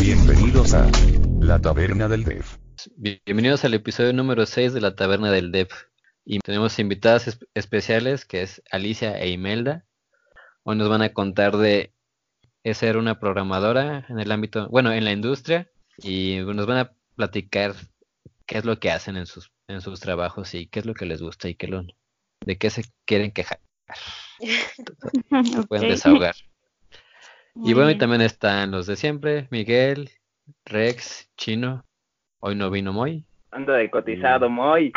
Bienvenidos a La Taberna del Dev. Bienvenidos al episodio número 6 de La Taberna del Dev. Y tenemos invitadas es- especiales que es Alicia e Imelda. Hoy nos van a contar de ser una programadora en el ámbito, bueno, en la industria y nos van a platicar qué es lo que hacen en sus en sus trabajos y qué es lo que les gusta y qué lo de qué se quieren quejar. Pueden desahogar. Y bueno, y también están los de siempre, Miguel, Rex, Chino. Hoy no vino Moy. Ando de cotizado, muy.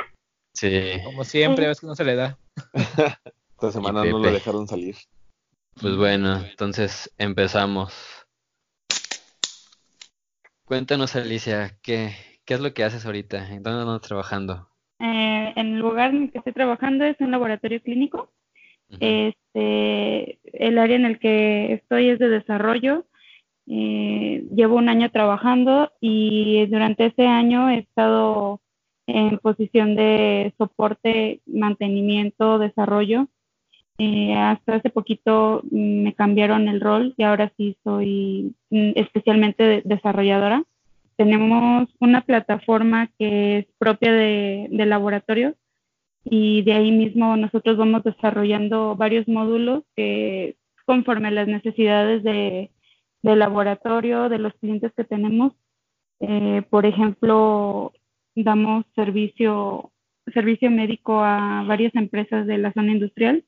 Sí, Como siempre, ves que no se le da. Esta semana no lo dejaron salir. pues bueno, entonces empezamos. Cuéntanos, Alicia, ¿qué, qué es lo que haces ahorita? ¿En dónde andas trabajando? Eh, en el lugar en el que estoy trabajando es un laboratorio clínico. Este, el área en el que estoy es de desarrollo. Eh, llevo un año trabajando y durante ese año he estado en posición de soporte, mantenimiento, desarrollo. Eh, hasta hace poquito me cambiaron el rol y ahora sí soy mm, especialmente de- desarrolladora. Tenemos una plataforma que es propia de, del laboratorio y de ahí mismo nosotros vamos desarrollando varios módulos que conforme a las necesidades de, del laboratorio, de los clientes que tenemos. Eh, por ejemplo, damos servicio, servicio médico a varias empresas de la zona industrial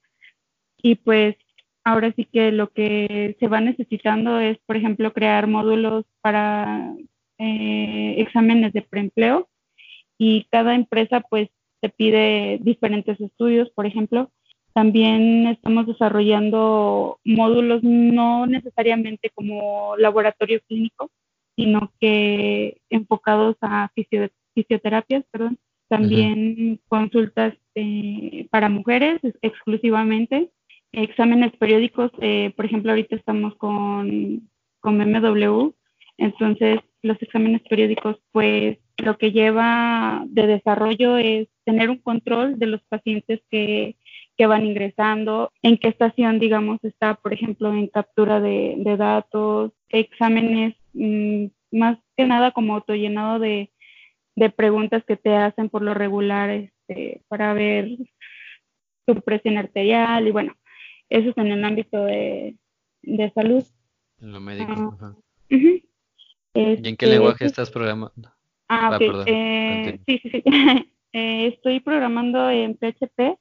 y pues ahora sí que lo que se va necesitando es, por ejemplo, crear módulos para eh, exámenes de preempleo y cada empresa pues te pide diferentes estudios, por ejemplo. También estamos desarrollando módulos no necesariamente como laboratorio clínico, sino que enfocados a fisio- fisioterapias, perdón. También consultas eh, para mujeres ex- exclusivamente, exámenes periódicos, eh, por ejemplo, ahorita estamos con, con MW, entonces los exámenes periódicos, pues lo que lleva de desarrollo es tener un control de los pacientes que, que van ingresando, en qué estación, digamos, está, por ejemplo, en captura de, de datos, exámenes, mm, más que nada como autollenado de, de preguntas que te hacen por lo regular este, para ver tu presión arterial y bueno, eso es en el ámbito de, de salud. En lo médico. Ah, ajá. ¿Y en qué Este, lenguaje estás programando? Ah, Ah, ok. perdón, Eh, sí, sí, sí. Eh, estoy programando en PHP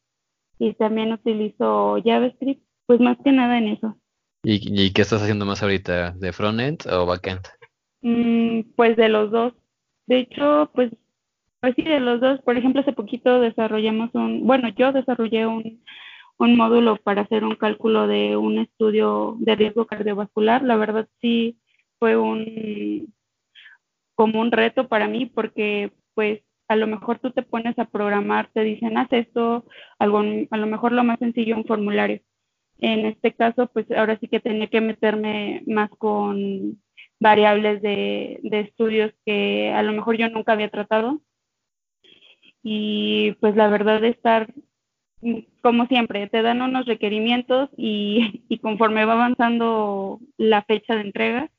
y también utilizo JavaScript, pues más que nada en eso. ¿Y, y qué estás haciendo más ahorita? ¿De frontend o backend? Mm, pues de los dos. De hecho, pues, pues sí, de los dos. Por ejemplo, hace poquito desarrollamos un, bueno, yo desarrollé un, un módulo para hacer un cálculo de un estudio de riesgo cardiovascular. La verdad sí fue un, como un reto para mí porque pues a lo mejor tú te pones a programar, te dicen, haz esto, algo, a lo mejor lo más sencillo, un formulario. En este caso, pues ahora sí que tenía que meterme más con variables de, de estudios que a lo mejor yo nunca había tratado. Y pues la verdad de estar, como siempre, te dan unos requerimientos y, y conforme va avanzando la fecha de entrega,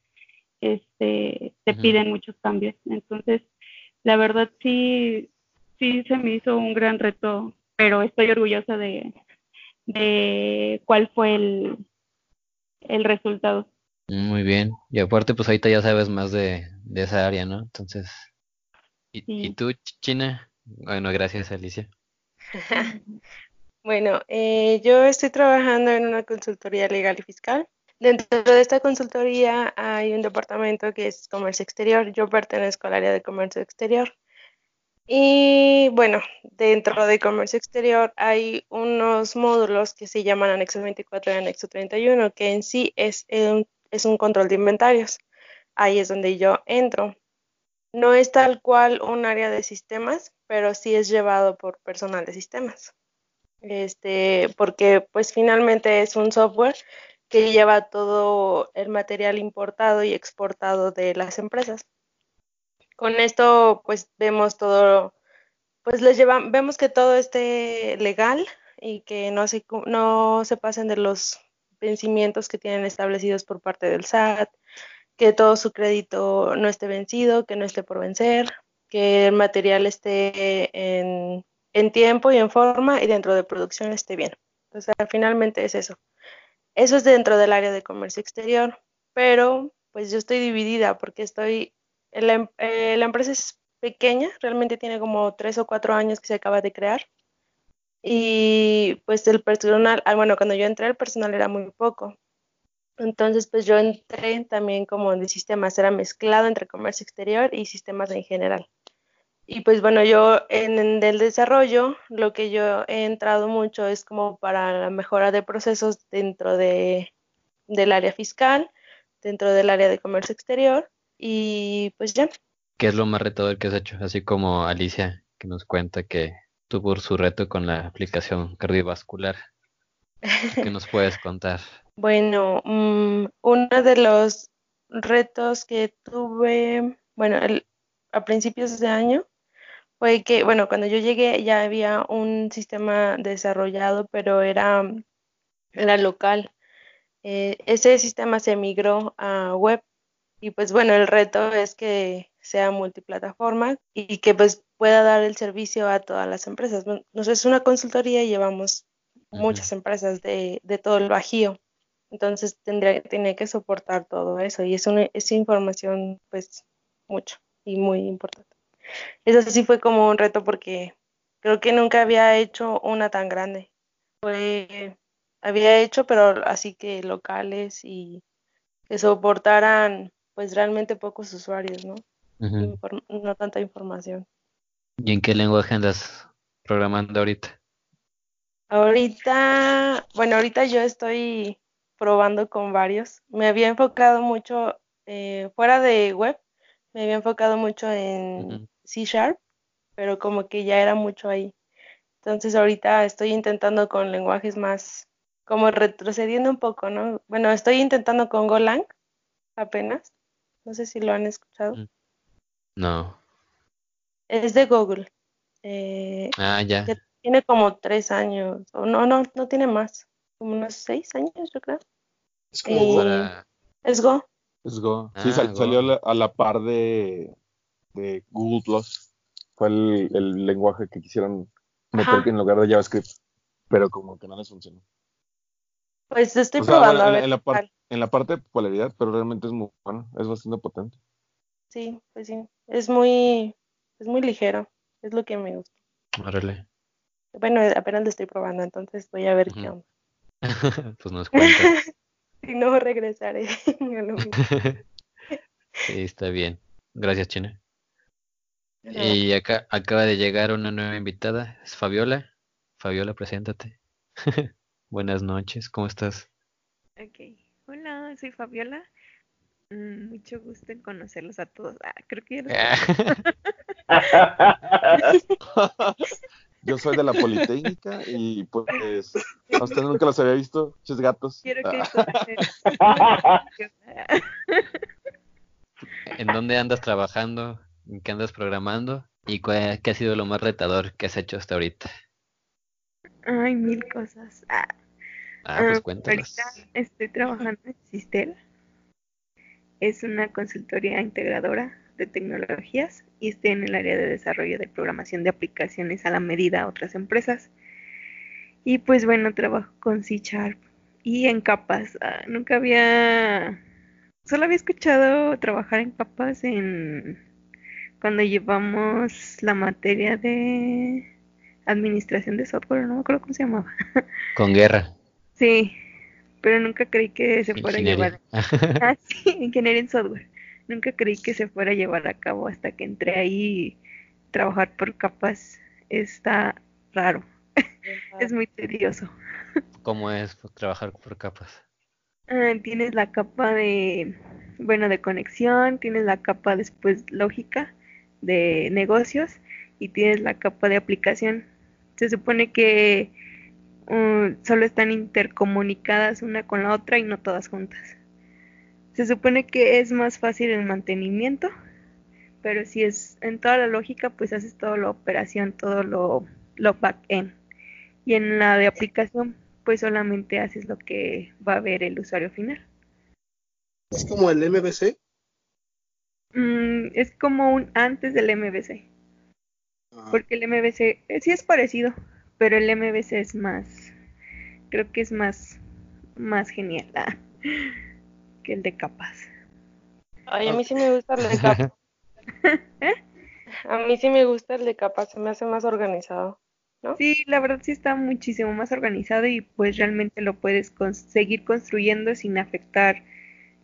este, te piden muchos cambios. Entonces, la verdad sí, sí se me hizo un gran reto, pero estoy orgullosa de, de cuál fue el, el resultado. Muy bien. Y aparte, pues ahorita ya sabes más de, de esa área, ¿no? Entonces, ¿y, y Sí. tú, Ch- China? Bueno, gracias, Alicia. Bueno, eh, yo estoy trabajando en una consultoría legal y fiscal. Dentro de esta consultoría hay un departamento que es comercio exterior. Yo pertenezco al área de comercio exterior. Y bueno, dentro de comercio exterior hay unos módulos que se llaman anexo 24 y anexo 31, que en sí es un, es un control de inventarios. Ahí es donde yo entro. No es tal cual un área de sistemas, pero sí es llevado por personal de sistemas. Este, porque pues finalmente es un software que lleva todo el material importado y exportado de las empresas. Con esto pues vemos todo, pues les llevan, vemos que todo esté legal y que no se, pasen de los vencimientos que tienen establecidos por parte del SAT, que todo su crédito no esté vencido, que no esté por vencer, que el material esté en, en tiempo y en forma y dentro de producción esté bien. O sea, finalmente es eso. Eso es dentro del área de comercio exterior, pero pues yo estoy dividida porque estoy, la, em, eh, la empresa es pequeña, realmente tiene como tres o cuatro años que se acaba de crear. Y pues el personal, ah, bueno, cuando yo entré el personal era muy poco. Entonces pues yo entré también como de sistemas, era mezclado entre comercio exterior y sistemas en general. Y pues bueno, yo en, el desarrollo lo que yo he entrado mucho es como para la mejora de procesos dentro de, del área fiscal, dentro del área de comercio exterior y pues ya. ¿Qué es lo más retador que has hecho? Así como Alicia que nos cuenta que tuvo su reto con la aplicación cardiovascular. ¿Qué nos puedes contar? bueno, mm, uno de los retos que tuve, bueno, el, a principios de año fue que, bueno, cuando yo llegué ya había un sistema desarrollado, pero era, era local. Eh, ese sistema se migró a web y pues bueno, el reto es que sea multiplataforma y que pues pueda dar el servicio a todas las empresas. Nosotros es una consultoría y llevamos muchas empresas de, de, todo el Bajío. Entonces tendría, tiene que soportar todo eso y es, una, es información pues mucho y muy importante. Eso sí fue como un reto porque creo que nunca había hecho una tan grande. Fue, había hecho, pero así que locales y que soportaran pues realmente pocos usuarios, ¿no? no tanta información. ¿Y en qué lenguaje andas programando ahorita? Ahorita, bueno, ahorita yo estoy probando con varios. Me había enfocado mucho eh, fuera de web, me había enfocado mucho en C Sharp, pero como que ya era mucho ahí. Entonces ahorita estoy intentando con lenguajes más, como retrocediendo un poco, ¿no? Bueno, estoy intentando con Golang apenas. No sé si lo han escuchado. Mm. No. Es de Google. Eh, ah, ya. Tiene como tres años, o no, no, no tiene más, como unos seis años, yo creo. Es como Es Go. Es Go. sí, ah, salió a la par de, de Google Plus. Fue el, lenguaje que quisieron meter en lugar de JavaScript, pero como que no les funcionó. Pues estoy probando. en, la en, la parte de popularidad, pero realmente es muy bueno, es bastante potente. Sí, pues sí, es muy, es muy ligero, es lo que me gusta. Órale. Bueno, apenas lo estoy probando, entonces voy a ver qué onda. pues nos cuenta. si no, regresaré. sí, está bien. Gracias, China. Y acá acaba de llegar una nueva invitada, es Fabiola. Fabiola, preséntate. Buenas noches, ¿cómo estás? Ok, hola, soy Fabiola. Mm, mucho gusto en conocerlos a todos. Ah, creo que ya Yo soy de la Politécnica y pues a usted nunca los había visto, ches gatos. Quiero que ¿En dónde andas trabajando? ¿En qué andas programando? ¿Y cuál, qué ha sido lo más retador que has hecho hasta ahorita? Ay, mil cosas. Ah, ah pues ah, cuéntanos. Ahorita estoy trabajando en Sistel. Es una consultoría integradora de tecnologías y estoy en el área de desarrollo de programación de aplicaciones a la medida a otras empresas. Y pues bueno, trabajo con C Sharp y en capas. Ah, nunca había, solo había escuchado trabajar en capas en cuando llevamos la materia de administración de software, no me acuerdo cómo se llamaba. Con guerra. Sí, pero nunca creí que se fuera a llevar. ah, sí, ingeniería en software. Nunca creí que se fuera a llevar a cabo hasta que entré ahí. Trabajar por capas está raro. es muy tedioso. ¿Cómo es trabajar por capas? Ah, tienes la capa de, bueno, de conexión, tienes la capa después lógica de negocios y tienes la capa de aplicación. Se supone que uh, solo están intercomunicadas una con la otra y no todas juntas. Se supone que es más fácil el mantenimiento, pero si es en toda la lógica, pues haces toda la operación, todo lo, lo back-end. Y en la de aplicación, pues solamente haces lo que va a ver el usuario final. ¿Es como el MVC? Mm, es como un antes del MVC. Ah, Porque el MVC eh, sí es parecido, pero el MVC es más, creo que es más, más genial ah, que el de capas. Ay, a mí sí me gusta el de capas. A mí sí me gusta el de capas, se me hace más organizado. Sí, la verdad sí está muchísimo más organizado y pues realmente lo puedes con- seguir construyendo sin afectar,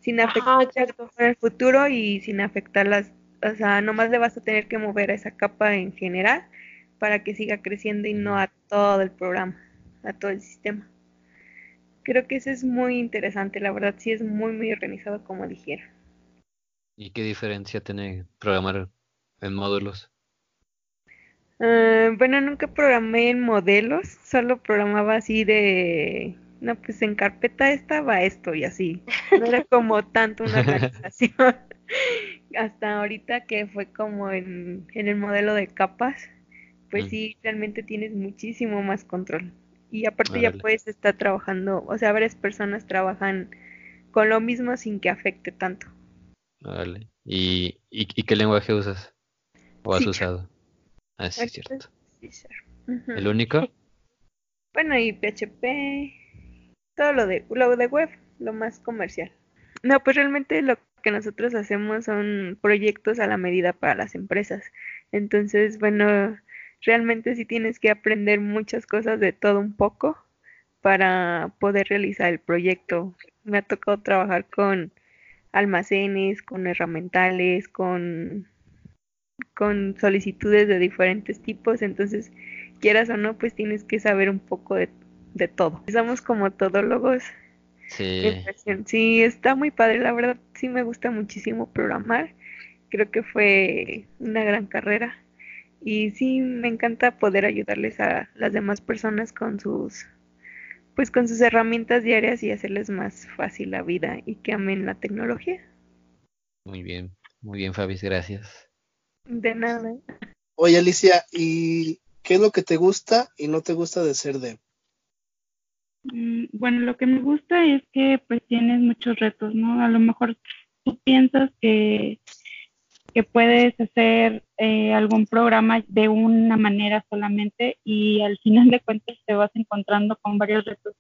sin afectar Ajá, exacto. en el futuro y sin afectar las, o sea, nomás le vas a tener que mover a esa capa en general para que siga creciendo y no a todo el programa, a todo el sistema. Creo que eso es muy interesante, la verdad sí es muy muy organizado como dijeron. ¿Y qué diferencia tiene programar en módulos? Ah, bueno, nunca programé en modelos, solo programaba así de, no, pues en carpeta esta va esto y así. No era como tanto una organización. Hasta ahorita que fue como en, en el modelo de capas, pues Mm. sí, realmente tienes muchísimo más control. Y aparte ya puedes estar trabajando, o sea, varias personas trabajan con lo mismo sin que afecte tanto. Vale. ¿Y, y, y qué lenguaje usas? ¿O has Sí. usado? Ah, sí, es cierto. Sí. ¿El único? Bueno, y PHP, todo lo de, lo de web, lo más comercial. No, pues realmente lo que nosotros hacemos son proyectos a la medida para las empresas. Entonces, bueno, realmente sí tienes que aprender muchas cosas de todo un poco para poder realizar el proyecto. Me ha tocado trabajar con almacenes, con herramientales, con, con solicitudes de diferentes tipos. Entonces, quieras o no, pues tienes que saber un poco de, de todo. Somos como todólogos Sí. Sí, está muy padre, la verdad, sí me gusta muchísimo programar. Creo que fue una gran carrera y sí me encanta poder ayudarles a las demás personas con sus pues con sus herramientas diarias y hacerles más fácil la vida y que amen la tecnología. Muy bien. Muy bien, Fabis, gracias. De nada. Oye, Alicia, ¿y qué es lo que te gusta y no te gusta de ser dev? Mm, Bueno, lo que me gusta es que pues tienes muchos retos, ¿no? A lo mejor tú piensas que, que puedes hacer eh, algún programa de una manera solamente y al final de cuentas te vas encontrando con varios retos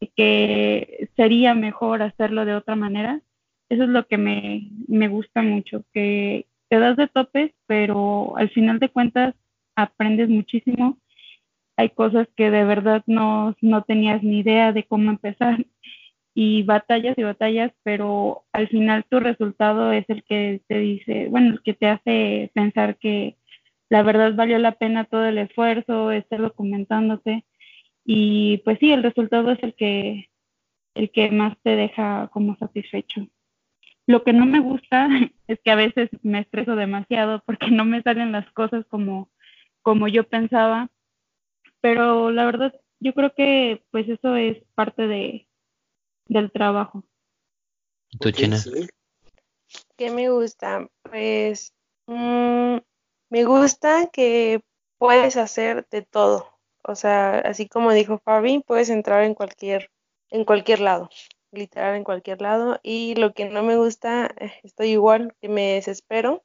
y que sería mejor hacerlo de otra manera. Eso es lo que me, me gusta mucho, que te das de topes, pero al final de cuentas aprendes muchísimo hay cosas que de verdad no, no tenías ni idea de cómo empezar. Y batallas y batallas, pero al final tu resultado es el que te dice, bueno, el que te hace pensar que la verdad valió la pena todo el esfuerzo, estar documentándote. Y pues sí, el resultado es el que, el que más te deja como satisfecho. Lo que no me gusta es que a veces me estreso demasiado porque no me salen las cosas como, como yo pensaba pero la verdad yo creo que pues eso es parte de del trabajo. ¿Tú, China? ¿Qué me gusta? Pues mm, me gusta que puedes hacer de todo. O sea, así como dijo Fabi, puedes entrar en cualquier, en cualquier lado, literal en cualquier lado. Y lo que no me gusta, eh, estoy igual, que me desespero.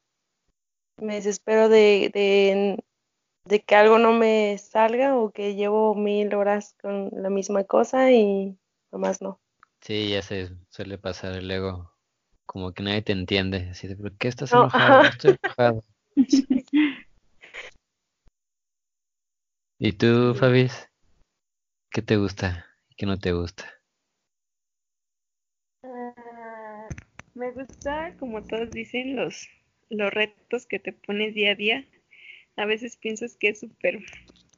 Me desespero de, de, de que algo no me salga o que llevo mil horas con la misma cosa y nomás no. Sí, ya se suele pasar el ego. Como que nadie te entiende. Así de, ¿por qué estás No, enojado? Estoy enojado. ¿Y tú, Fabis? ¿Qué te gusta y qué no te gusta? Ah, me gusta, como todos dicen, los, los retos que te pones día a día. A veces piensas que es súper...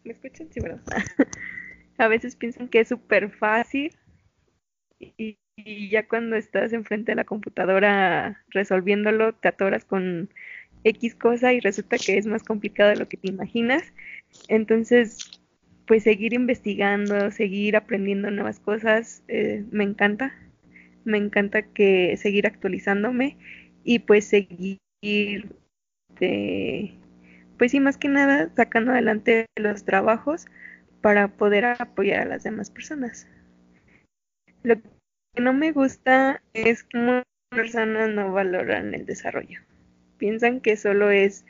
¿Me escuchan? Sí, ¿verdad? a veces piensan que es súper fácil y, y ya cuando estás enfrente de la computadora resolviéndolo, te atoras con X cosa y resulta que es más complicado de lo que te imaginas. Entonces, pues seguir investigando, seguir aprendiendo nuevas cosas, eh, me encanta. Me encanta que seguir actualizándome y pues seguir de, pues sí, más que nada sacando adelante los trabajos para poder apoyar a las demás personas. Lo que no me gusta es cómo personas no valoran el desarrollo. Piensan que solo es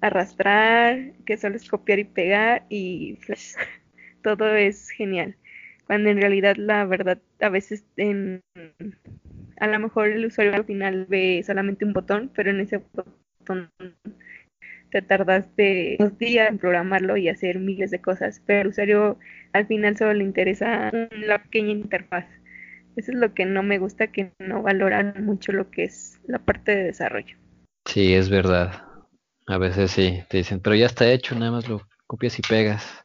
arrastrar, que solo es copiar y pegar y flash. Todo es genial. Cuando en realidad la verdad a veces a lo mejor el usuario al final ve solamente un botón, pero en ese botón te tardaste dos días en programarlo y hacer miles de cosas, pero al usuario al final solo le interesa la pequeña interfaz. Eso es lo que no me gusta, que no valoran mucho lo que es la parte de desarrollo. Sí, es verdad. A veces sí, te dicen, pero ya está hecho, nada más lo copias y pegas.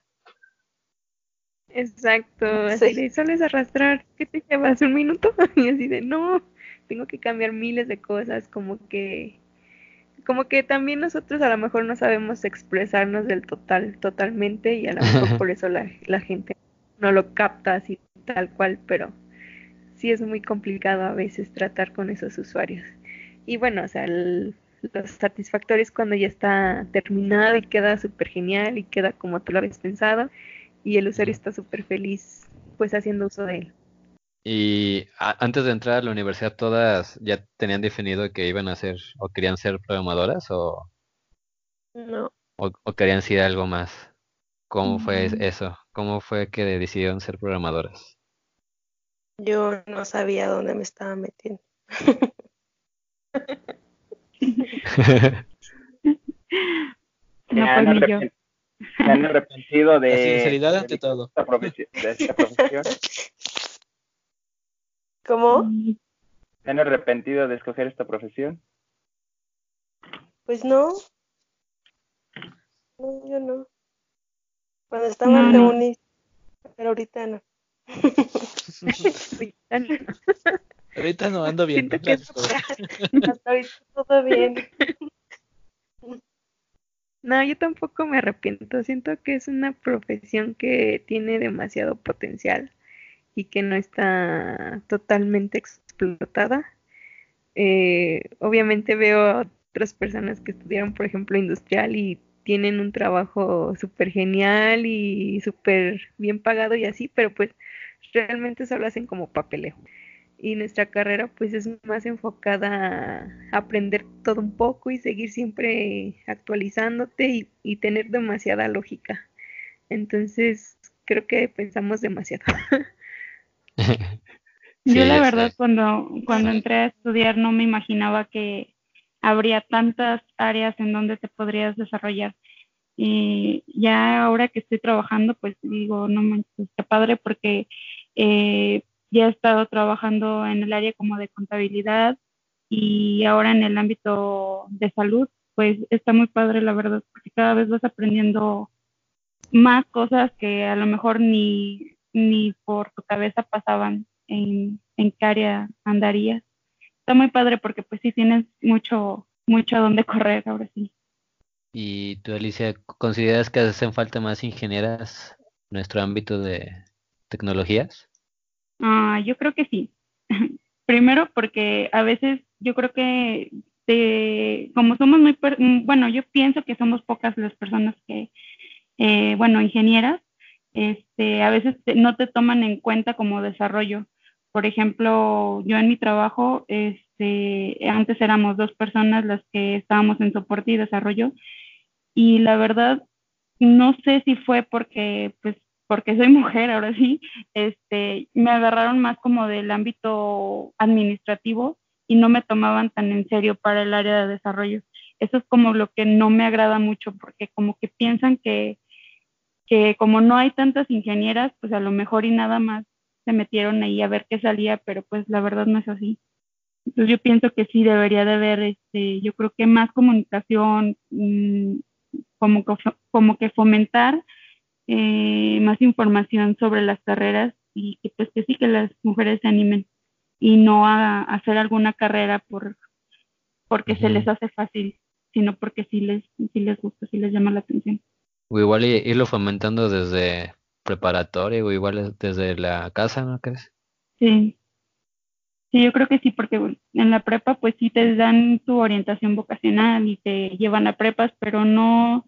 Exacto, así de solo es arrastrar, ¿qué te llevas? ¿Un minuto? Y así de, no, tengo que cambiar miles de cosas, como que, como que también nosotros a lo mejor no sabemos expresarnos del total, totalmente, y a lo mejor por eso la, la gente no lo capta así tal cual, pero sí es muy complicado a veces tratar con esos usuarios. Y bueno, o sea, el, los satisfactorios cuando ya está terminado y queda súper genial y queda como tú lo habías pensado y el usuario está súper feliz pues haciendo uso de él. Y antes de entrar a la universidad todas ya tenían definido que iban a ser o querían ser programadoras o no o, querían ser algo más. ¿Cómo fue mm. eso? ¿Cómo fue que decidieron ser programadoras? Yo no sabía dónde me estaba metiendo. no, pues yo. ¿Se han arrepentido de, la sinceridad ante todo. De esta profesión? ¿Cómo? ¿Se han arrepentido de escoger esta profesión? Pues no. No, yo no. Cuando estaba en la uni, pero ahorita no. ahorita no ando bien. Hasta ahorita todo bien. No, yo tampoco me arrepiento. Siento que es una profesión que tiene demasiado potencial y que no está totalmente explotada. Eh, obviamente veo otras personas que estudiaron, por ejemplo, industrial y tienen un trabajo súper genial y súper bien pagado y así, pero pues realmente solo hacen como papeleo y nuestra carrera pues es más enfocada a aprender todo un poco y seguir siempre actualizándote y, tener demasiada lógica. Entonces creo que pensamos demasiado. Yo la verdad cuando, cuando entré a estudiar no me imaginaba que habría tantas áreas en donde te podrías desarrollar. Y ya ahora que estoy trabajando, pues digo, no me está padre porque eh, ya he estado trabajando en el área como de contabilidad y ahora en el ámbito de salud, pues está muy padre la verdad, porque cada vez vas aprendiendo más cosas que a lo mejor ni, ni por tu cabeza pasaban en, en qué área andarías. Está muy padre porque pues sí tienes mucho, mucho a dónde correr ahora sí. ¿Y tú, Alicia, consideras que hacen falta más ingenieras en nuestro ámbito de tecnologías? Ah, yo creo que sí. Primero porque a veces yo creo que como somos muy, mm, bueno, yo pienso que somos pocas las personas que, eh, bueno, ingenieras, este, a veces no te toman en cuenta como desarrollo. Por ejemplo, yo en mi trabajo, este, antes éramos dos personas las que estábamos en soporte y desarrollo, y la verdad, no sé si fue porque pues porque soy mujer ahora sí, este, me agarraron más como del ámbito administrativo y no me tomaban tan en serio para el área de desarrollo. Eso es como lo que no me agrada mucho porque como que piensan que, que como no hay tantas ingenieras, pues a lo mejor y nada más se metieron ahí a ver qué salía, pero pues la verdad no es así. Entonces yo pienso que sí debería de haber, este, yo creo que más comunicación, mmm, como, como que fomentar eh, más información sobre las carreras y que pues que sí que las mujeres se animen y no a, hacer alguna carrera por porque se les hace fácil, sino porque sí les, sí les gusta, sí les llama la atención. O igual irlo fomentando desde preparatoria o igual desde la casa, ¿no crees? Sí. Sí, yo creo que sí, porque en la prepa pues sí te dan tu orientación vocacional y te llevan a prepas, pero no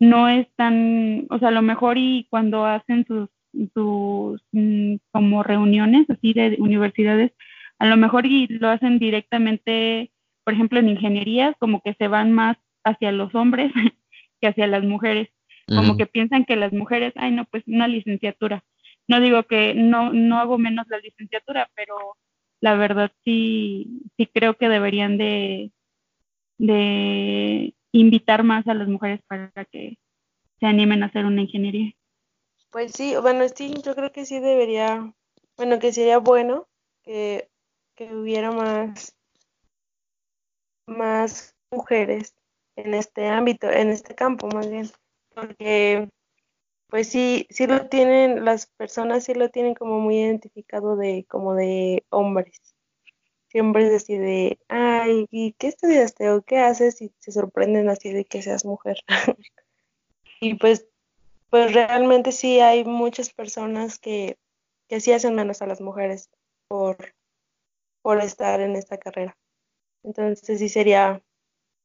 no es tan, o sea, a lo mejor y cuando hacen sus sus mm, como reuniones así de universidades, a lo mejor y lo hacen directamente, por ejemplo, en ingenierías, como que se van más hacia los hombres que hacia las mujeres, como que piensan que las mujeres, ay no, pues una licenciatura. No digo que no, no hago menos la licenciatura, pero la verdad sí, sí creo que deberían de, de invitar más a las mujeres para que se animen a hacer una ingeniería. Pues sí, bueno, sí, yo creo que sí debería, bueno, que sería bueno que, que hubiera más, más mujeres en este ámbito, en este campo más bien, porque pues sí, sí lo tienen, las personas sí lo tienen como muy identificado de, como de hombres. Siempre es así de, ay, ¿y qué estudiaste o qué haces? Y se sorprenden así de que seas mujer. y pues, pues realmente sí hay muchas personas que, que sí hacen menos a las mujeres por, por estar en esta carrera. Entonces sí sería,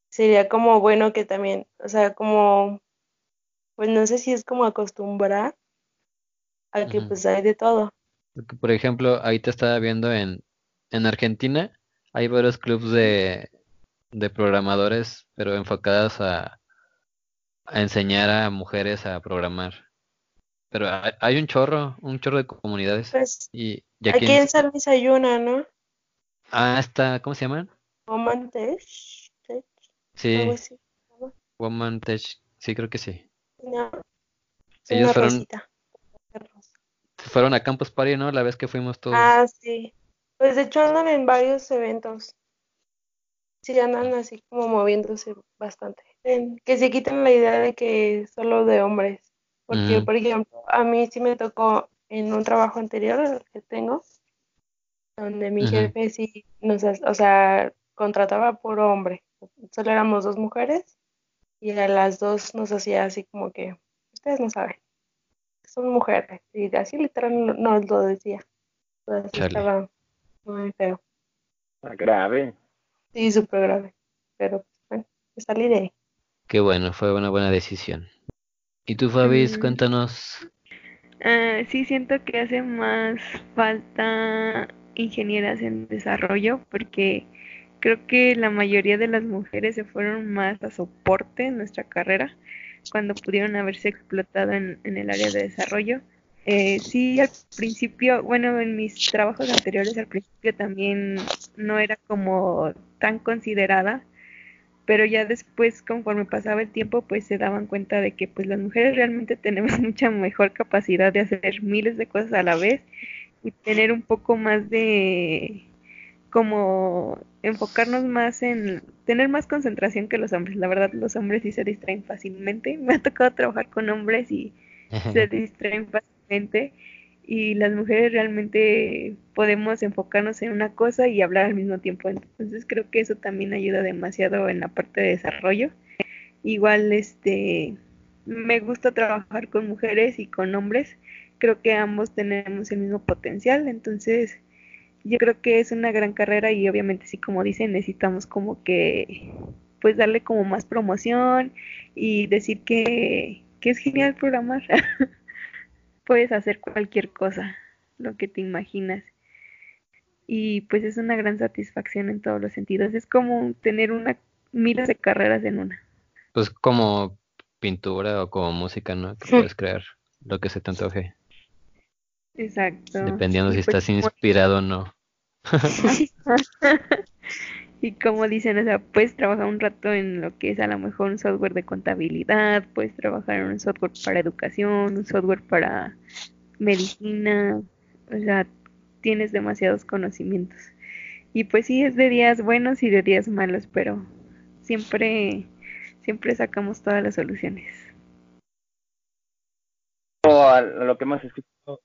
sería como bueno que también, o sea, como, pues no sé si es como acostumbrar a que pues hay de todo. Porque, por ejemplo, ahorita estaba viendo en, en Argentina, hay varios clubes de, de programadores, pero enfocados a, a enseñar a mujeres a programar. Pero hay, hay un chorro, un chorro de comunidades. Pues Y, y aquí aquí en- San Luis hay una, ¿no? ah, está, ¿cómo se llaman? Woman Tech, Tech, Sí. Woman Tech, sí, creo que sí. No, Ellos una fueron, rosita. fueron a Campus Party, ¿no? La vez que fuimos todos. Ah, sí. Pues de hecho andan en varios eventos. Sí, andan así como moviéndose bastante. En- que se quiten la idea de que solo de hombres. Porque, Ujú. por ejemplo, a mí sí me tocó en un trabajo anterior que tengo, donde mi jefe sí nos, o sea, contrataba por hombre. Solo éramos dos mujeres y a las dos nos hacía así como que, ustedes no saben, son mujeres. Y así literal no- nos lo decía. Entonces Chale. estaba muy feo. Está grave. Sí, súper grave. Pero bueno, me salí de ahí. Qué bueno, fue una buena decisión. ¿Y tú, Fabis, Mm. cuéntanos? Ah, sí, siento que hace más falta ingenieras en desarrollo porque creo que la mayoría de las mujeres se fueron más a soporte en nuestra carrera cuando pudieron haberse explotado en, el área de desarrollo. Eh, sí, al principio, bueno, en mis trabajos anteriores al principio también no era como tan considerada, pero ya después, conforme pasaba el tiempo, pues se daban cuenta de que pues las mujeres realmente tenemos mucha mejor capacidad de hacer miles de cosas a la vez y tener un poco más de como enfocarnos más en tener más concentración que los hombres. La verdad, los hombres sí se distraen fácilmente. Me ha tocado trabajar con hombres y se distraen fácilmente y las mujeres realmente podemos enfocarnos en una cosa y hablar al mismo tiempo. Entonces creo que eso también ayuda demasiado en la parte de desarrollo. Igual este me gusta trabajar con mujeres y con hombres. Creo que ambos tenemos el mismo potencial, entonces yo creo que es una gran carrera y obviamente sí como dicen necesitamos como que pues darle como más promoción y decir que, que es genial programar. Puedes hacer cualquier cosa, lo que te imaginas. Y pues es una gran satisfacción en todos los sentidos. Es como tener una miles de carreras en una. Pues como pintura o como música, ¿no? Que puedes crear lo que se te antoje, Exacto. dependiendo si pues estás inspirado o no. Y como dicen, o sea, puedes trabajar un rato en lo que es a lo mejor un software de contabilidad, puedes trabajar en un software para educación, un software para medicina, o sea, tienes demasiados conocimientos. Y pues sí, es de días buenos y de días malos, pero siempre, siempre sacamos todas las soluciones. O a lo que hemos escuchado,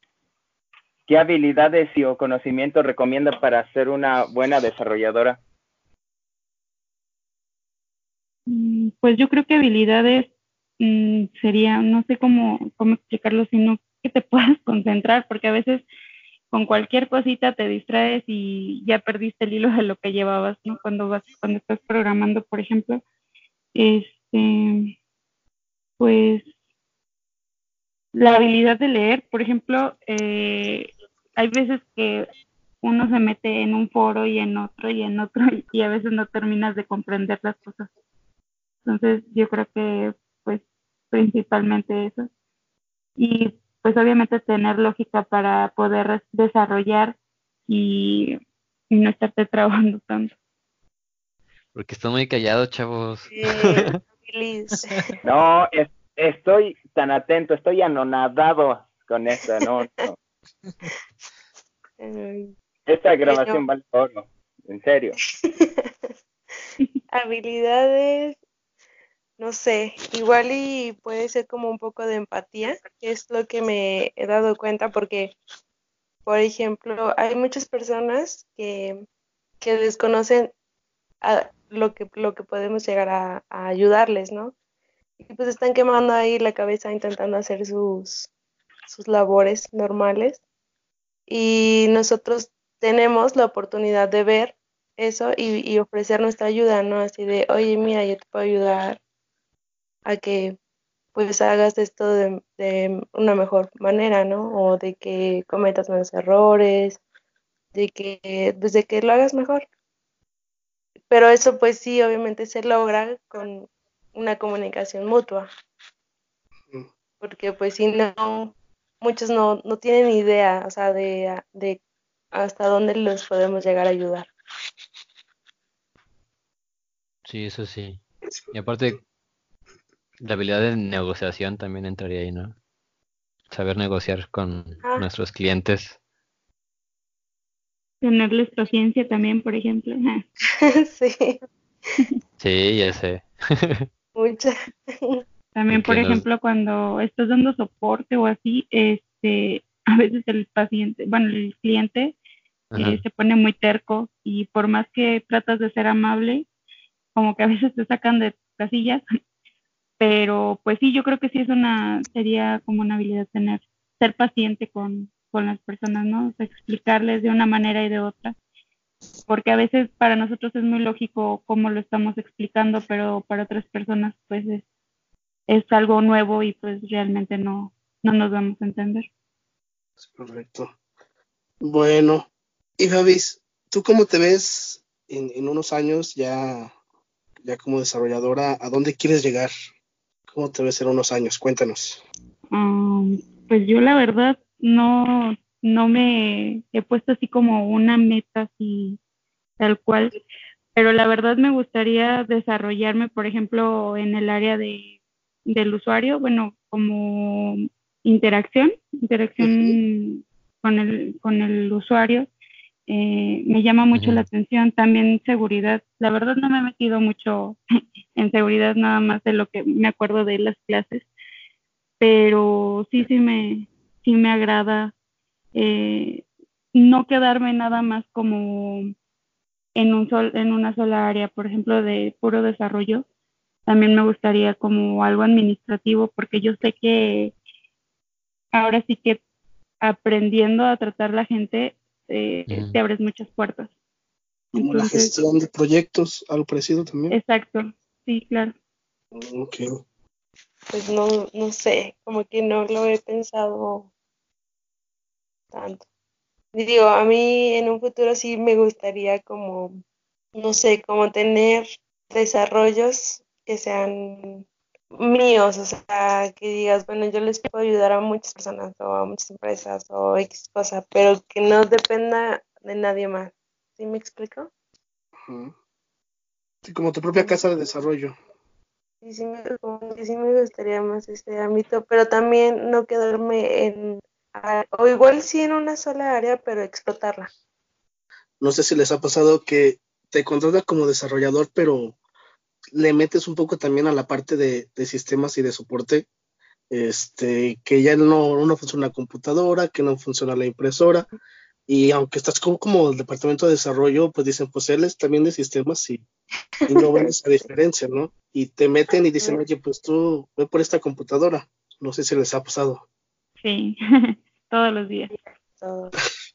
¿qué habilidades y o conocimientos recomienda para ser una buena desarrolladora? Mm, Pues yo creo que habilidades mm, sería, no sé cómo, cómo explicarlo, sino que te puedas concentrar, porque a veces con cualquier cosita te distraes y ya perdiste el hilo de lo que llevabas, ¿no? Cuando vas, cuando estás programando, por ejemplo, este, pues la habilidad de leer, por ejemplo, eh, hay veces que uno se mete en un foro y en otro y en otro y a veces no terminas de comprender las cosas. Entonces yo creo que pues principalmente eso. Y pues obviamente tener lógica para poder desarrollar y, no estarte trabajando tanto. Porque están muy callados, chavos. no, estoy tan atento, estoy anonadado con esto, no. Esta grabación vale oro, en serio. Habilidades, no sé, igual y puede ser como un poco de empatía, que es lo que me he dado cuenta porque, por ejemplo, hay muchas personas que, que desconocen a lo que, lo que podemos llegar a, a ayudarles, ¿no? Y pues están quemando ahí la cabeza intentando hacer sus, sus labores normales. Y nosotros tenemos la oportunidad de ver eso y, ofrecer nuestra ayuda, ¿no? Así de, oye, mira, yo te puedo ayudar a que pues hagas esto de, una mejor manera, ¿no? O de que cometas menos errores, de que, pues, que lo hagas mejor. Pero eso pues sí, obviamente se logra con una comunicación mutua. Porque pues si no, muchos no, no tienen idea, o sea, de, de hasta dónde los podemos llegar a ayudar. Sí, eso sí. Y aparte, la habilidad de negociación también entraría ahí, ¿no? Saber negociar con ah. nuestros clientes. Tenerles paciencia también, por ejemplo. sí. Sí, ya sé. Mucha. También, por ejemplo, cuando estás dando soporte o así, este, a veces el paciente, bueno, el cliente eh, se pone muy terco y por más que tratas de ser amable, como que a veces te sacan de casillas, pero pues sí, yo creo que sí es una, sería como una habilidad tener, ser paciente con, con las personas, ¿no? explicarles de una manera y de otra, porque a veces para nosotros es muy lógico cómo lo estamos explicando, pero para otras personas pues es, es algo nuevo y pues realmente no, no nos vamos a entender. Correcto. Bueno, y Javis, ¿tú cómo te ves en, unos años ya, ya como desarrolladora? ¿A dónde quieres llegar? ¿Cómo te ves en unos años? Cuéntanos. Um, pues yo la verdad no, no me he puesto así como una meta así tal cual, pero la verdad me gustaría desarrollarme, por ejemplo, en el área de, del usuario, bueno, como interacción, interacción con, el, con el usuario eh, me llama mucho la atención. También seguridad. La verdad no me he metido mucho en seguridad, nada más de lo que me acuerdo de las clases, pero sí, sí me, sí me agrada eh, no quedarme nada más como en, un sol, en una sola área, por ejemplo, de puro desarrollo. También me gustaría como algo administrativo, porque yo sé que ahora sí que aprendiendo a tratar la gente eh, te abres muchas puertas. Como la gestión de proyectos, algo parecido también. Exacto, sí, claro. Ok. Pues no, no sé, como que no lo he pensado tanto. Digo, a mí en un futuro sí me gustaría como, no sé, como tener desarrollos que sean míos, o sea, que digas, bueno, yo les puedo ayudar a muchas personas o a muchas empresas o X cosa, pero que no dependa de nadie más. ¿Sí me explico? Sí, como tu propia casa de desarrollo. Sí, sí me, sí me gustaría más este ámbito, pero también no quedarme en, o igual sí en una sola área, pero explotarla. No sé si les ha pasado que te contratas como desarrollador, pero le metes un poco también a la parte de, sistemas y de soporte, este, que ya no, no funciona la computadora, que no funciona la impresora, y aunque estás como, como el departamento de desarrollo, pues dicen, pues él es también de sistemas y, no ven esa diferencia, ¿no? Y te meten y dicen, oye, pues tú ve por esta computadora. No sé si les ha pasado. Sí, todos los días.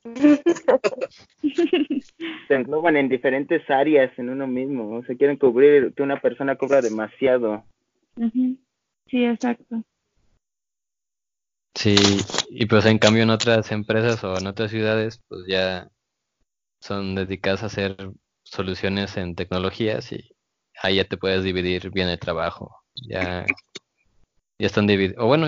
Se engloban en diferentes áreas en uno mismo. Se quieren cubrir que una persona cobra demasiado. Sí, exacto. Sí, y pues en cambio en otras empresas o en otras ciudades, pues ya son dedicadas a hacer soluciones en tecnologías y ahí ya te puedes dividir bien el trabajo. Ya, ya están divididos. O bueno,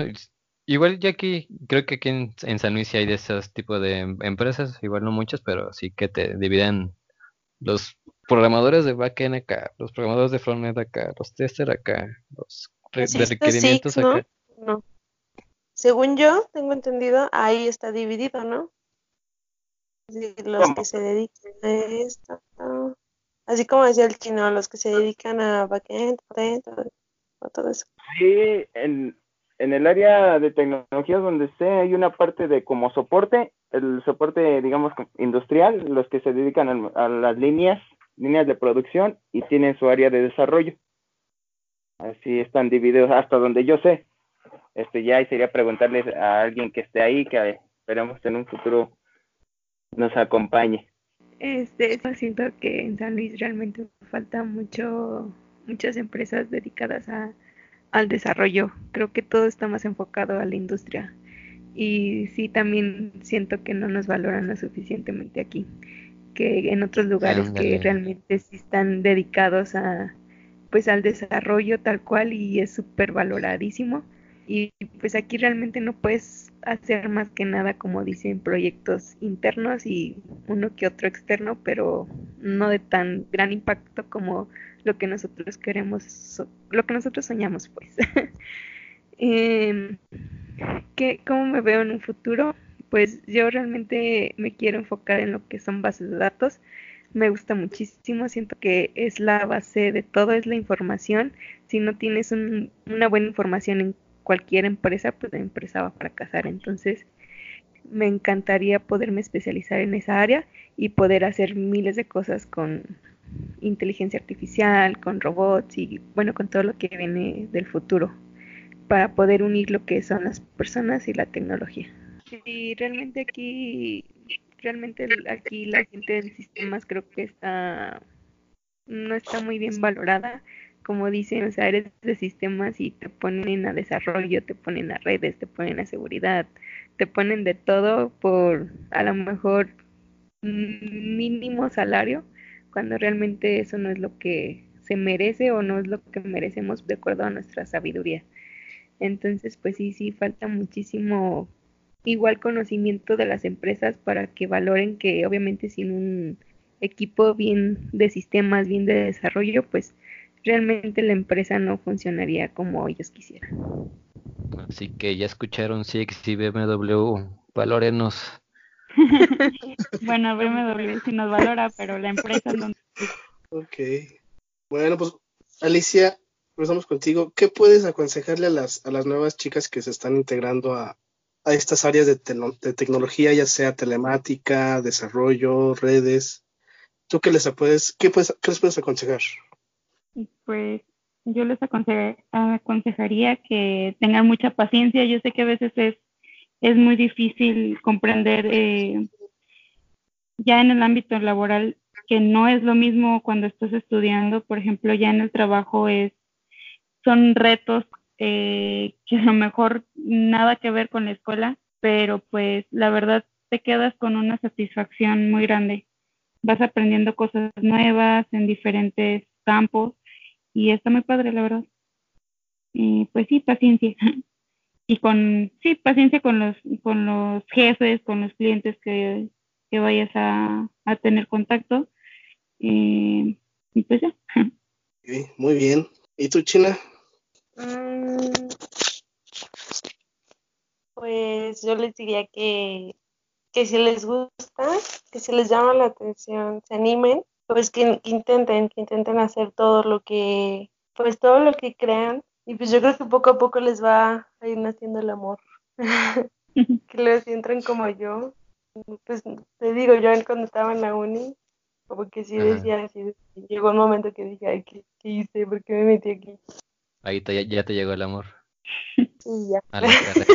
igual ya aquí, creo que aquí en, en San Luis sí hay de esos tipos de em- empresas, igual no muchas, pero sí que te dividen los programadores de backend acá, los programadores de frontend acá, los testers acá, los re- de requerimientos Six, ¿no? acá. No. Según yo tengo entendido, ahí está dividido, ¿no? Los ¿Cómo? que se dedican a esto. ¿no? Así como decía el chino, los que se dedican a backend, frontend, o todo eso. Sí, en, en el área de tecnologías donde esté hay una parte de como soporte, el soporte, digamos, industrial, los que se dedican al- a, las líneas, líneas de producción y tienen su área de desarrollo. Así están divididos hasta donde yo sé. Este ya ahí sería preguntarles a alguien que esté ahí, que esperemos en un futuro nos acompañe. Este, yo siento que en San Luis realmente falta mucho, muchas empresas dedicadas a, al desarrollo. Creo que todo está más enfocado a la industria. Y sí, también siento que no nos valoran lo suficientemente aquí. Que en otros lugares que realmente sí están dedicados a, pues al desarrollo tal cual y es súper valoradísimo. Y pues aquí realmente no puedes hacer más que nada, como dicen, proyectos internos y uno que otro externo, pero no de tan gran impacto como lo que nosotros queremos, lo que nosotros soñamos, pues. Em, ¿qué- ¿Cómo me veo en un futuro? Pues yo realmente me quiero enfocar en lo que son bases de datos. Me gusta muchísimo, siento que es la base de todo, es la información. Si no tienes un- una buena información en cualquier empresa, pues la empresa va a fracasar. Entonces, me encantaría poderme especializar en esa área y poder hacer miles de cosas con inteligencia artificial, con robots y bueno, con todo lo que viene del futuro para poder unir lo que son las personas y la tecnología. Y realmente aquí, realmente aquí la gente de sistemas creo que está, no está muy bien valorada. Como dicen, o sea, eres de sistemas y te ponen a desarrollo, te ponen a redes, te ponen a seguridad, te ponen de todo por a lo mejor mínimo salario, cuando realmente eso no es lo que se merece o no es lo que merecemos de acuerdo a nuestra sabiduría. Entonces, pues sí, sí, falta muchísimo igual conocimiento de las empresas para que valoren que obviamente sin un equipo bien de sistemas, bien de desarrollo, pues realmente la empresa no funcionaría como ellos quisieran. Así que ya escucharon Six y BMW, valórenos. bueno, BMW sí nos valora, pero la empresa no. Ok. Bueno, pues Alicia, empezamos contigo. ¿Qué puedes aconsejarle a las, a las nuevas chicas que se están integrando a, a estas áreas de tecnología, ya sea telemática, desarrollo, redes? ¿Tú qué les puedes, qué puedes, qué les puedes aconsejar? Pues yo les aconse- aconsejaría que tengan mucha paciencia. Yo sé que a veces es, es muy difícil comprender eh, ya en el ámbito laboral que no es lo mismo cuando estás estudiando, por ejemplo, ya en el trabajo es son retos eh, que a lo mejor nada que ver con la escuela, pero pues la verdad te quedas con una satisfacción muy grande. Vas aprendiendo cosas nuevas en diferentes campos y está muy padre, la verdad. Y pues sí, paciencia. Y con, sí, paciencia con los, con los jefes, con los clientes que, que vayas a, a tener contacto. Eh, y pues ya. Muy bien. ¿Y tú, China? Mm, Pues yo les diría que, que si les gusta, que si les llama la atención, se animen, pues que, que intenten, que intenten hacer todo lo que, pues todo lo que crean. Y pues yo creo que poco a poco les va a ir naciendo el amor. que les entren como yo. Pues te digo, yo cuando estaba en la uni, como que sí decía, así, llegó un momento que dije, ay, ¿qué, qué hice? ¿Por qué me metí aquí? Ahí te- ya te llegó el amor Y ya. a la carrera.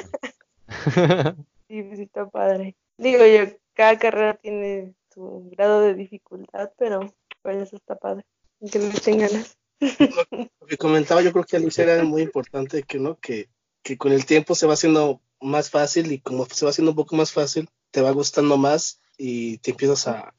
Sí, pues está padre. Digo yo, cada carrera tiene su grado de dificultad, pero pues eso está padre. Que le echen ganas. Lo que comentaba, yo creo que Alicia era muy importante que, ¿no? Que, que con el tiempo se va haciendo más fácil y como se va haciendo un poco más fácil, te va gustando más y te empiezas a,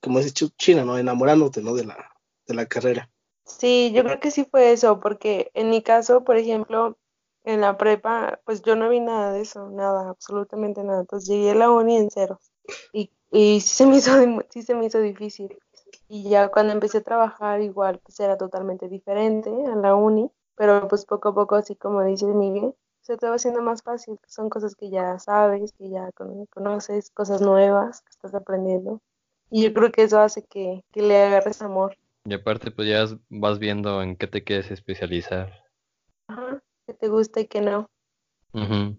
como has dicho China, ¿no? Enamorándote, ¿no? De la, de la carrera. Sí, yo creo que sí fue eso, porque en mi caso, por ejemplo, en la prepa, pues yo no vi nada de eso, nada, absolutamente nada. Entonces llegué a la uni en ceros y, y sí, se me hizo, sí se me hizo difícil. Y ya cuando empecé a trabajar igual, pues era totalmente diferente a la uni, pero pues poco a poco, así como dice Miguel, se te va haciendo más fácil. Son cosas que ya sabes, que ya conoces, cosas nuevas que estás aprendiendo. Y yo creo que eso hace que, que le agarres amor. Y aparte, pues ya vas viendo en qué te quieres especializar. Ajá, que te gusta y que no. Ujú.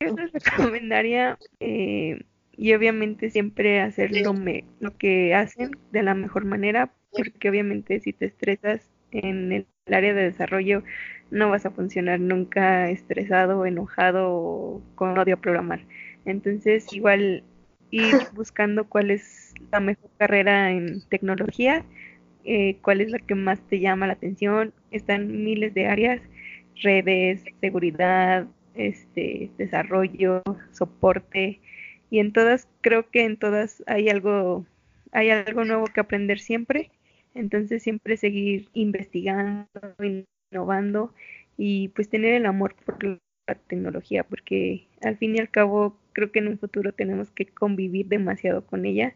Yo les recomendaría eh, y obviamente siempre hacer lo, me- lo que hacen de la mejor manera, porque obviamente si te estresas en el área de desarrollo no vas a funcionar nunca estresado, enojado o con odio a programar. Entonces igual ir buscando cuál es la mejor carrera en tecnología, eh, cuál es la que más te llama la atención. Están miles de áreas, redes, seguridad, este, desarrollo, soporte, y en todas, creo que en todas hay algo, hay algo nuevo que aprender siempre. Entonces siempre seguir investigando, innovando y pues tener el amor por la tecnología, porque al fin y al cabo creo que en un futuro tenemos que convivir demasiado con ella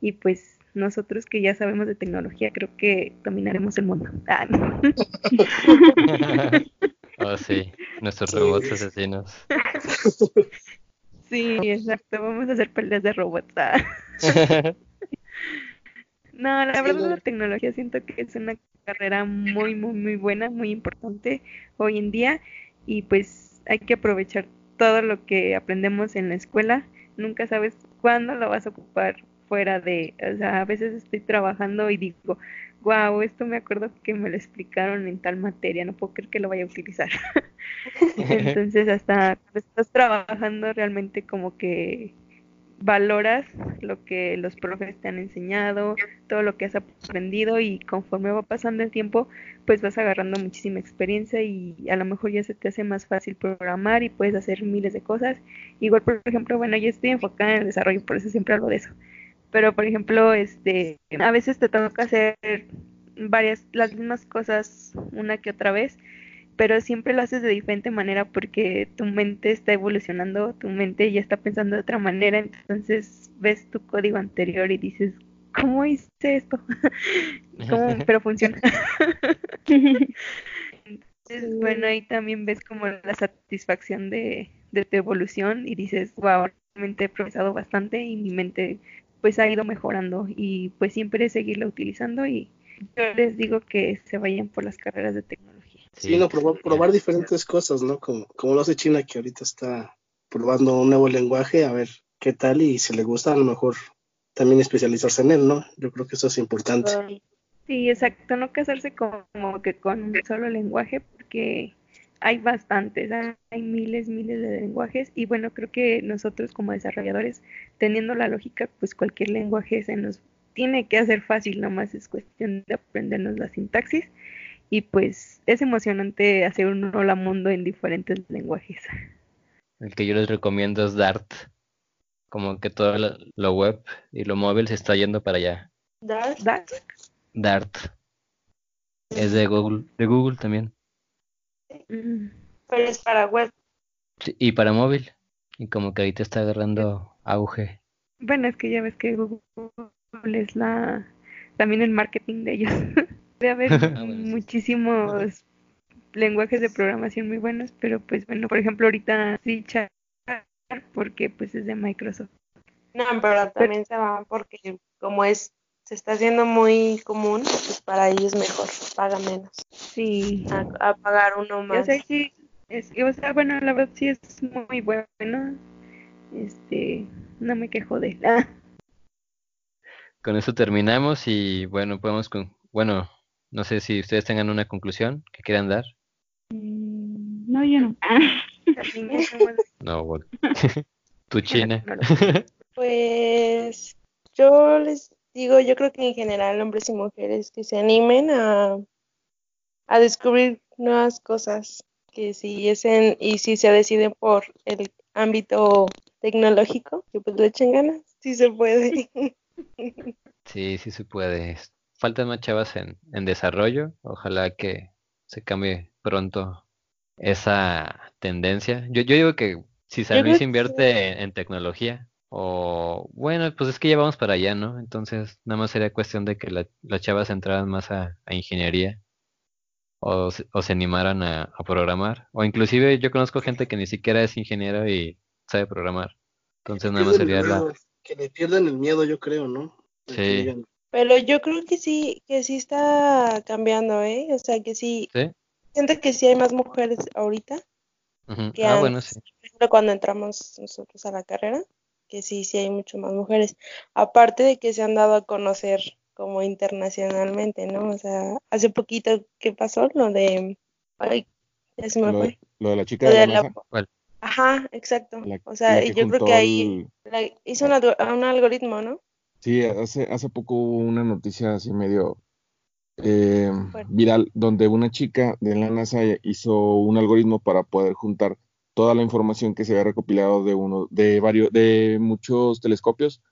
y pues nosotros que ya sabemos de tecnología creo que dominaremos el mundo. Ah, no. Oh, sí, nuestros robots asesinos. Sí, exacto, vamos a hacer peleas de robots. ah. No, la verdad la tecnología siento que es una carrera muy, muy, muy buena, muy importante hoy en día y pues hay que aprovechar todo lo que aprendemos en la escuela. Nunca sabes cuándo lo vas a ocupar fuera de, o sea, a veces estoy trabajando y digo, wow, esto me acuerdo que me lo explicaron en tal materia, no puedo creer que lo vaya a utilizar. Entonces hasta cuando estás trabajando realmente como que valoras lo que los profes te han enseñado, todo lo que has aprendido y conforme va pasando el tiempo, pues vas agarrando muchísima experiencia y a lo mejor ya se te hace más fácil programar y puedes hacer miles de cosas. Igual, por ejemplo, bueno, yo estoy enfocada en el desarrollo, por eso siempre hablo de eso. Pero, por ejemplo, este, a veces te toca hacer varias, las mismas cosas una que otra vez, pero siempre lo haces de diferente manera porque tu mente está evolucionando, tu mente ya está pensando de otra manera, entonces ves tu código anterior y dices, ¿cómo hice esto? ¿Cómo? Pero funciona. Entonces, bueno, ahí también ves como la satisfacción de, de tu evolución y dices, wow, realmente he progresado bastante y mi mente pues ha ido mejorando y pues siempre seguirla utilizando y yo les digo que se vayan por las carreras de tecnología. Sí, no, probar, probar diferentes cosas, ¿no? Como, como lo hace China, que ahorita está probando un nuevo lenguaje, a ver qué tal y si le gusta, a lo mejor también especializarse en él, ¿no? Yo creo que eso es importante. Sí, exacto, no casarse como, como que con un solo lenguaje porque hay bastantes, hay miles, miles de lenguajes y bueno, creo que nosotros como desarrolladores, teniendo la lógica, pues cualquier lenguaje se nos tiene que hacer fácil, nomás es cuestión de aprendernos la sintaxis y pues es emocionante hacer un hola mundo en diferentes lenguajes. El que yo les recomiendo es Dart. Como que todo lo, web y lo móvil se está yendo para allá. Dart. Dart. Dart. Es de Google, de Google también. Mm, Pero es para web. Sí, y para móvil. Y como que ahorita está agarrando auge. Bueno, es que ya ves que Google es la también el marketing de ellos. Debe haber Ah, sí. muchísimos lenguajes de programación muy buenos, pero pues bueno, por ejemplo ahorita C Sharp, porque pues es de Microsoft. No, pero también se va porque como es se está haciendo muy común, pues para ellos mejor, paga menos. Sí. A, a pagar uno O más. sea, sí, es, o sea, bueno, la verdad sí es muy bueno. Este, no me quejo de él. Ah, Con eso terminamos y bueno, podemos con, bueno, no sé si ustedes tengan una conclusión que quieran dar. Mm, No, yo no. No, bueno. tu China. no lo- Pues yo les digo, yo creo que en general hombres y mujeres que se animen a, a descubrir nuevas cosas, que si es en, y si se deciden por el ámbito tecnológico, que pues le echen ganas, sí se puede. Sí, sí se puede. Faltan más chavas en, en desarrollo. Ojalá que se cambie pronto esa tendencia. Yo, yo digo que si San Luis que- invierte en, en tecnología, o bueno, pues es que ya vamos para allá, ¿no? Entonces, nada más sería cuestión de que la- las chavas entraran más a, a ingeniería o, se- o se animaran a, a programar. O inclusive yo conozco gente que ni siquiera es ingeniero y sabe programar. Entonces, nada más sería la... Que le pierdan el miedo, yo creo, ¿no? De Sí. Pero yo creo que sí, que sí está cambiando, ¿eh? O sea, que sí, ¿Sí? siento que sí hay más mujeres ahorita que Ah, bueno, sí. Cuando entramos nosotros a la carrera, que sí, sí hay mucho más mujeres. Aparte de que se han dado a conocer como internacionalmente, ¿no? O sea, hace poquito, ¿qué pasó? Lo de... Ay, ya se me Lo, fue. lo de la chica Lo de la de la-. Ajá, exacto. la, O sea, yo creo que ahí el- la- hizo un, algo- un algoritmo, ¿no? Sí, hace, hace poco hubo una noticia así medio eh, viral donde una chica de la NASA hizo un algoritmo para poder juntar toda la información que se había recopilado de uno, de varios, de muchos telescopios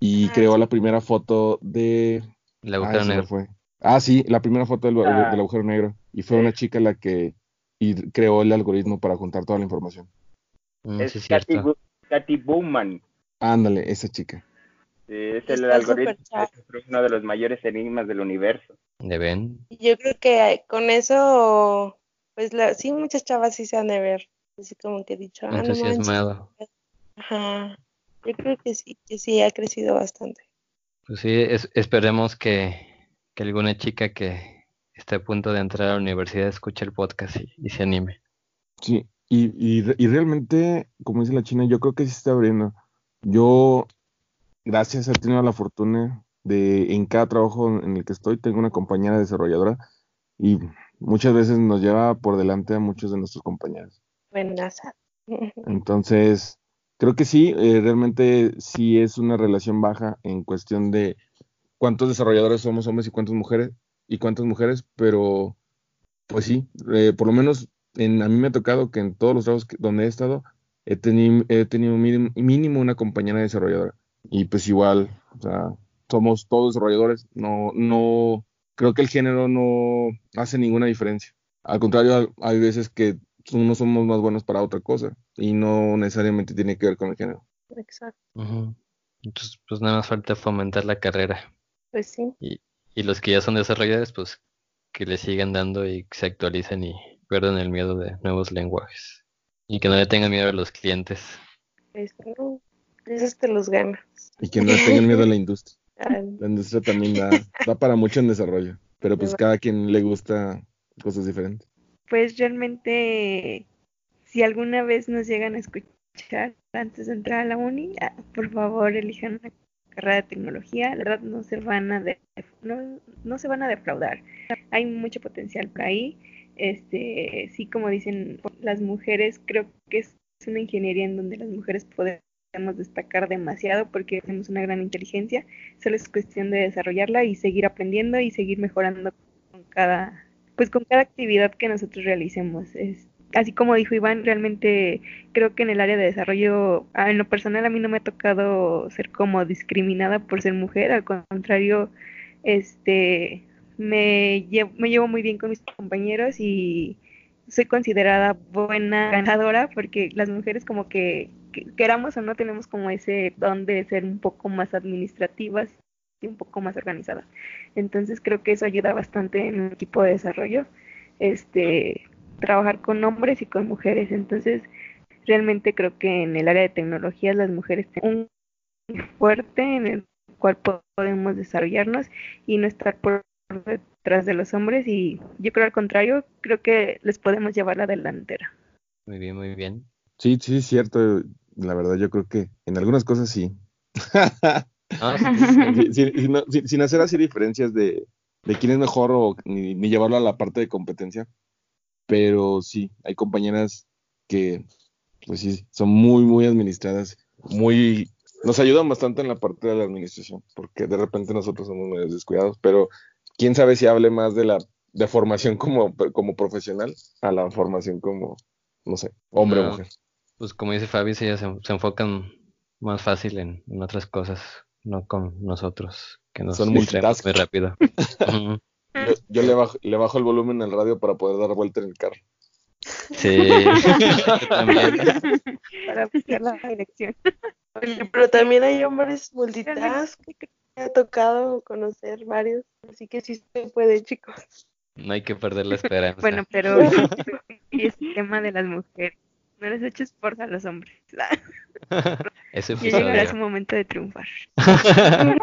y Ah, creó sí. la primera foto de El Ay, agujero me negro. fue. Ah, sí, la primera foto del, Ah. del agujero negro. Y fue una chica la que y creó el algoritmo para juntar toda la información. Mm, Es sí, es Katy, Katy Bowman. Ándale, esa chica. Es el Está algoritmo es uno de los mayores enigmas del universo. ¿De ven? Y Yo creo que con eso, pues la, sí, muchas chavas sí se han de ver, así como que he dicho, ah, no manches. Ajá, yo creo que sí, que sí ha crecido bastante. Pues sí, es- esperemos que, que alguna chica que esté a punto de entrar a la universidad escuche el podcast y, y se anime. Sí, y, y, y realmente, como dice la China, yo creo que sí está abriendo. Yo, gracias, he tenido la fortuna de, en cada trabajo en el que estoy, tengo una compañera desarrolladora y muchas veces nos lleva por delante a muchos de nuestros compañeros. Buenas. Entonces, creo que sí, eh, realmente sí es una relación baja en cuestión de cuántos desarrolladores somos hombres y cuántas mujeres, y cuántas mujeres, pero pues sí, eh, por lo menos en, a mí me ha tocado que en todos los trabajos donde he estado, he, teni- he tenido mínimo, mínimo una compañera desarrolladora. Y pues igual, o sea, somos todos desarrolladores, no, no, creo que el género no hace ninguna diferencia. Al contrario, hay veces que unos somos más buenos para otra cosa y no necesariamente tiene que ver con el género. Exacto. Entonces, pues nada más falta fomentar la carrera. pues sí. Y, y los que ya son desarrolladores, pues que le sigan dando y que se actualicen y pierdan el miedo de nuevos lenguajes. Y que no le tengan miedo a los clientes. Pues no, esos te los ganas. Y que no le tengan miedo a la industria. La industria también da, da para mucho en desarrollo, pero pues cada quien le gusta cosas diferentes. Pues realmente, si alguna vez nos llegan a escuchar antes de entrar a la uni, ah, por favor elijan una carrera de tecnología. La verdad no se van a de- no, no se van a defraudar. Hay mucho potencial por ahí. Este, sí, como dicen las mujeres, creo que es una ingeniería en donde las mujeres podemos destacar demasiado porque tenemos una gran inteligencia. Solo es cuestión de desarrollarla y seguir aprendiendo y seguir mejorando con cada pues con cada actividad que nosotros realicemos. Es, así como dijo Iván, realmente creo que en el área de desarrollo, ah, en lo personal a mí no me ha tocado ser como discriminada por ser mujer, al contrario, este me llevo, me llevo muy bien con mis compañeros y soy considerada buena ganadora porque las mujeres como que, que queramos o no tenemos como ese don de ser un poco más administrativas y un poco más organizadas. Entonces creo que eso ayuda bastante en el equipo de desarrollo, este, trabajar con hombres y con mujeres. Entonces realmente creo que en el área de tecnologías las mujeres tienen un fuerte en el cual podemos desarrollarnos y no estar por detrás de los hombres y yo creo al contrario, creo que les podemos llevar la delantera. Muy bien, muy bien. Sí, sí, es cierto. La verdad, yo creo que en algunas cosas sí. Sí, sí, no, sí, sin hacer así diferencias de, de quién es mejor o ni, ni llevarlo a la parte de competencia. Pero sí, hay compañeras que, pues sí, son muy, muy administradas, muy, nos ayudan bastante en la parte de la administración, porque de repente nosotros somos medio descuidados, pero quién sabe si hable más de la, de formación como, como profesional a la formación como, no sé, hombre o No. mujer. Pues como dice Fabi, ellas se, se enfocan más fácil en, en otras cosas, no con nosotros, que nos Son muy rápido. Yo, yo le, bajo, le bajo el volumen al radio para poder dar vuelta en el carro. Sí, también. Para buscar la dirección. Pero también hay hombres multitask. Me ha tocado conocer varios. Así que sí se puede, chicos. No hay que perder la esperanza. Bueno, pero y es el tema de las mujeres. No les eches porra a los hombres. Ese Ya llegará su momento de triunfar.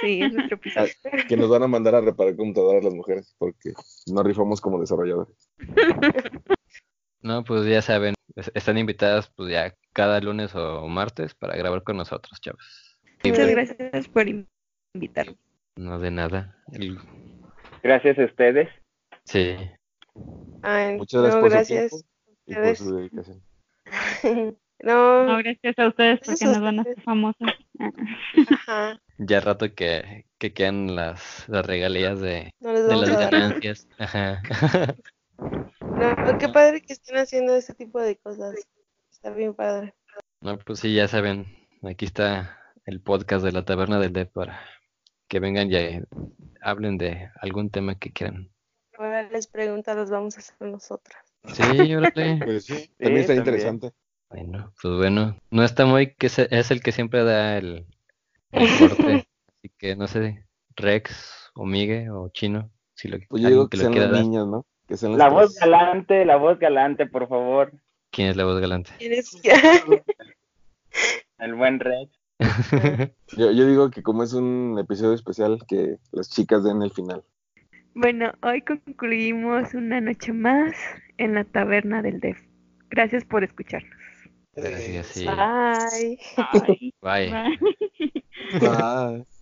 Sí, es nuestro episodio. Que nos van a mandar a reparar computadoras las mujeres porque no rifamos como desarrolladores. No, pues ya saben, es- están invitadas pues ya cada lunes o martes para grabar con nosotros, chavos. Muchas gracias por invitarme. No de nada. El- Gracias a ustedes. Sí. Ay, Muchas gracias no, por gracias. su tiempo y por su dedicación. no, No, gracias a ustedes porque nos van a hacer famosos. ajá, Ya rato que, que quedan las, las regalías de, no de las ganancias. Ajá. No, qué padre que estén haciendo ese tipo de cosas. Está bien padre. No, pues sí, ya saben, aquí está el podcast de la Taberna del Dev para que vengan y eh, hablen de algún tema que quieran. Ahora les pregunta, los vamos a hacer nosotras. Sí, órale. Pues sí, también está también. interesante. Bueno, pues bueno, no está muy que se- es el que siempre da el, el corte, así que no sé, Rex o Migue o Chino, si lo Pues yo digo que que lo sean quiera las dar. niñas, ¿no? Que sean La voz galante, la voz galante, por favor. ¿Quién es la voz galante? ¿Tienes El buen Rex. Yo, yo digo que como es un episodio especial, que las chicas den el final. Bueno, hoy concluimos una noche más en la taberna del DEF. Gracias por escucharnos. Gracias, sí. Bye. Ay, Bye. bye. Ah.